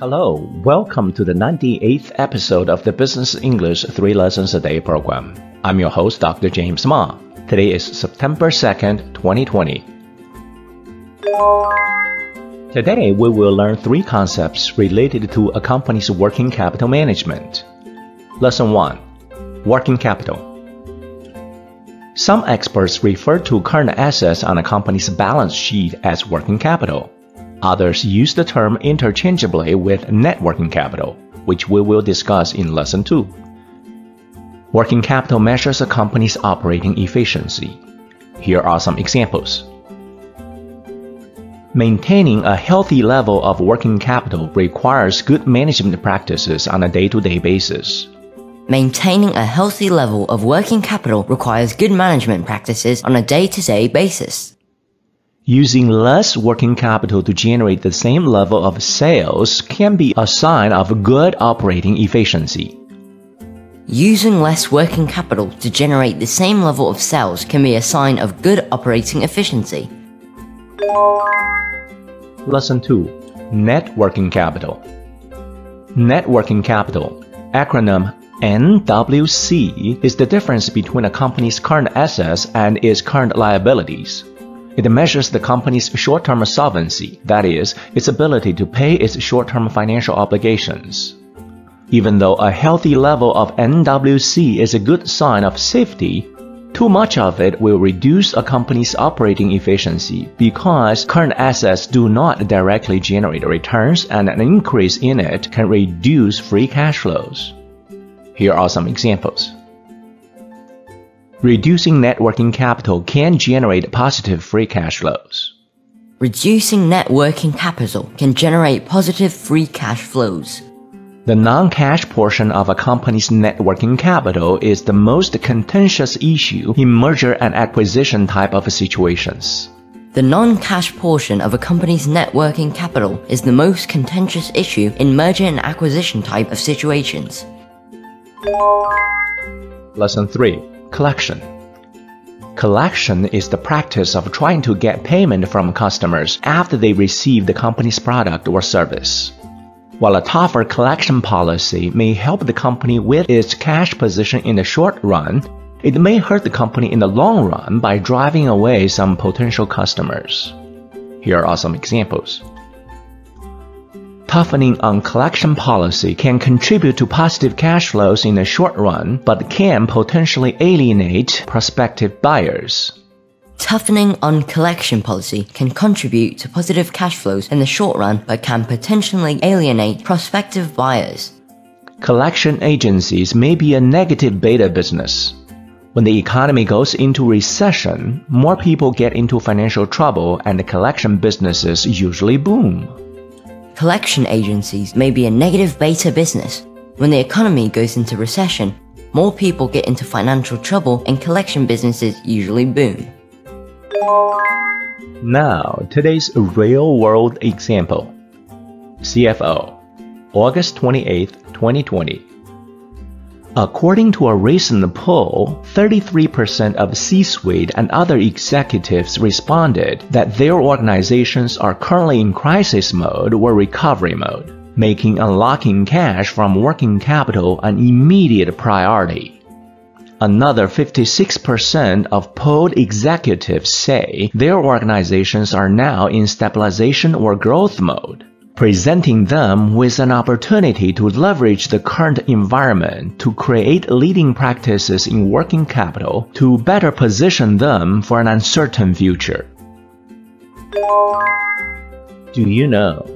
Hello, welcome to the 98th episode of the Business English 3 Lessons a Day program. I'm your host, Dr. James Ma. Today is September 2nd, 2020. Today, we will learn three concepts related to a company's working capital management. Lesson 1 Working Capital. Some experts refer to current assets on a company's balance sheet as working capital. Others use the term interchangeably with net working capital, which we will discuss in Lesson 2. Working capital measures a company's operating efficiency. Here are some examples. Maintaining a healthy level of working capital requires good management practices on a day to day basis. Maintaining a healthy level of working capital requires good management practices on a day to day basis. Using less working capital to generate the same level of sales can be a sign of good operating efficiency. Using less working capital to generate the same level of sales can be a sign of good operating efficiency. Lesson 2 Net Working Capital Net working capital, acronym NWC, is the difference between a company's current assets and its current liabilities. It measures the company's short-term solvency, that is, its ability to pay its short-term financial obligations. Even though a healthy level of NWC is a good sign of safety, too much of it will reduce a company's operating efficiency because current assets do not directly generate returns and an increase in it can reduce free cash flows. Here are some examples. Reducing net working capital can generate positive free cash flows. Reducing net working capital can generate positive free cash flows. The non-cash portion of a company's net working capital is the most contentious issue in merger and acquisition type of situations. The non-cash portion of a company's net working capital is the most contentious issue in merger and acquisition type of situations. Lesson 3 Collection Collection is the practice of trying to get payment from customers after they receive the company's product or service. While a tougher collection policy may help the company with its cash position in the short run, it may hurt the company in the long run by driving away some potential customers. Here are some examples toughening on collection policy can contribute to positive cash flows in the short run, but can potentially alienate prospective buyers. Toughening on collection policy can contribute to positive cash flows in the short run, but can potentially alienate prospective buyers. Collection agencies may be a negative beta business. When the economy goes into recession, more people get into financial trouble and the collection businesses usually boom collection agencies may be a negative beta business. When the economy goes into recession, more people get into financial trouble and collection businesses usually boom. Now, today's real world example CFO, August 28, 2020. According to a recent poll, 33% of C suite and other executives responded that their organizations are currently in crisis mode or recovery mode, making unlocking cash from working capital an immediate priority. Another 56% of polled executives say their organizations are now in stabilization or growth mode presenting them with an opportunity to leverage the current environment to create leading practices in working capital to better position them for an uncertain future. Do you know?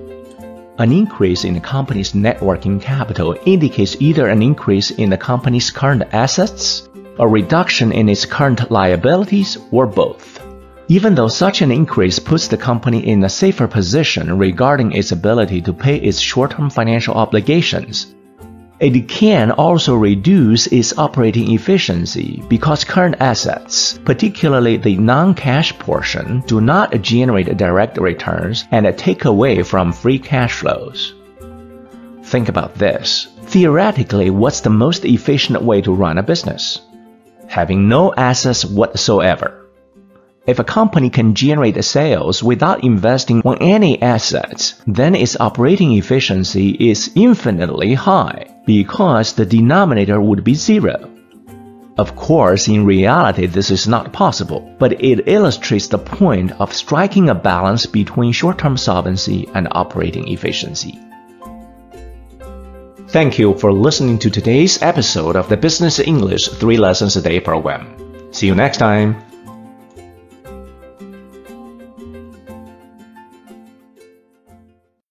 An increase in a company's net working capital indicates either an increase in the company's current assets, a reduction in its current liabilities, or both even though such an increase puts the company in a safer position regarding its ability to pay its short-term financial obligations. It can also reduce its operating efficiency because current assets, particularly the non-cash portion, do not generate direct returns and take away from free cash flows. Think about this. Theoretically, what's the most efficient way to run a business? Having no assets whatsoever If a company can generate sales without investing on any assets, then its operating efficiency is infinitely high because the denominator would be zero. Of course, in reality, this is not possible, but it illustrates the point of striking a balance between short term solvency and operating efficiency. Thank you for listening to today's episode of the Business English 3 Lessons a Day program. See you next time.